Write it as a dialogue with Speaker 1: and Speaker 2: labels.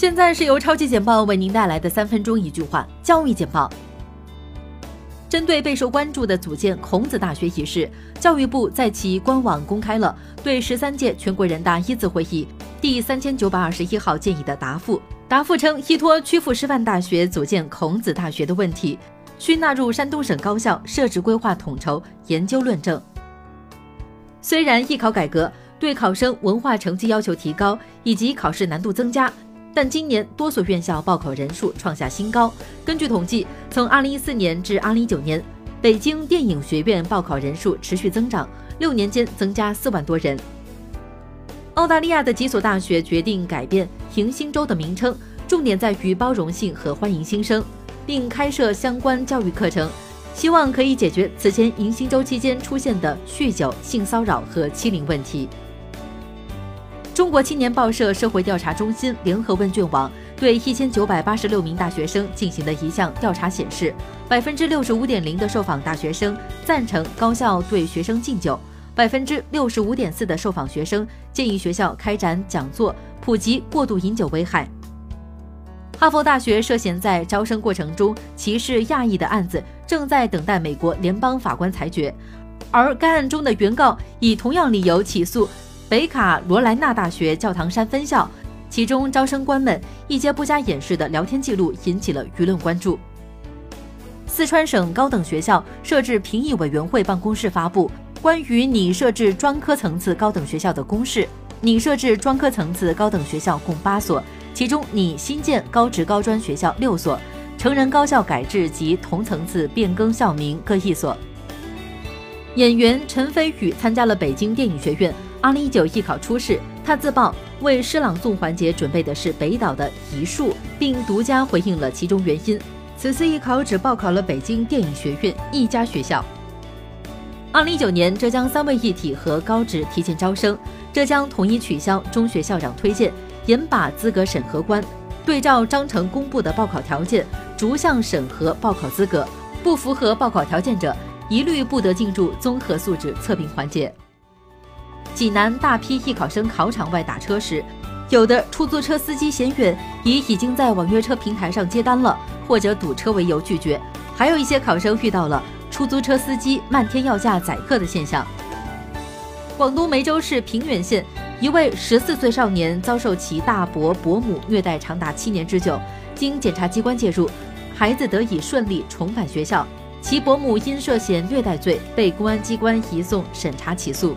Speaker 1: 现在是由超级简报为您带来的三分钟一句话教育简报。针对备受关注的组建孔子大学一事，教育部在其官网公开了对十三届全国人大一次会议第三千九百二十一号建议的答复。答复称，依托曲阜师范大学组建孔子大学的问题，需纳入山东省高校设置规划统筹研究论证。虽然艺考改革对考生文化成绩要求提高以及考试难度增加。但今年多所院校报考人数创下新高。根据统计，从2014年至2019年，北京电影学院报考人数持续增长，六年间增加四万多人。澳大利亚的几所大学决定改变迎新周的名称，重点在于包容性和欢迎新生，并开设相关教育课程，希望可以解决此前迎新周期间出现的酗酒、性骚扰和欺凌问题。中国青年报社社会调查中心联合问卷网对一千九百八十六名大学生进行的一项调查显示，百分之六十五点零的受访大学生赞成高校对学生敬酒，百分之六十五点四的受访学生建议学校开展讲座，普及过度饮酒危害。哈佛大学涉嫌在招生过程中歧视亚裔的案子正在等待美国联邦法官裁决，而该案中的原告以同样理由起诉。北卡罗来纳大学教堂山分校，其中招生官们一些不加掩饰的聊天记录引起了舆论关注。四川省高等学校设置评议委员会办公室发布关于拟设置专科层次高等学校的公示，拟设置专科层次高等学校共八所，其中拟新建高职高专学校六所，成人高校改制及同层次变更校名各一所。演员陈飞宇参加了北京电影学院。二零一九艺考初试，他自曝为诗朗诵环节准备的是北岛的《遗树》，并独家回应了其中原因。此次艺考只报考了北京电影学院一家学校。二零一九年，浙江三位一体和高职提前招生，浙江统一取消中学校长推荐，严把资格审核关，对照章程公布的报考条件，逐项审核报考资格，不符合报考条件者，一律不得进入综合素质测评环节。济南大批艺考生考场外打车时，有的出租车司机嫌远，以已经在网约车平台上接单了，或者堵车为由拒绝；还有一些考生遇到了出租车司机漫天要价宰客的现象。广东梅州市平远县一位十四岁少年遭受其大伯伯母虐待长达七年之久，经检察机关介入，孩子得以顺利重返学校。其伯母因涉嫌虐待罪被公安机关移送审查起诉。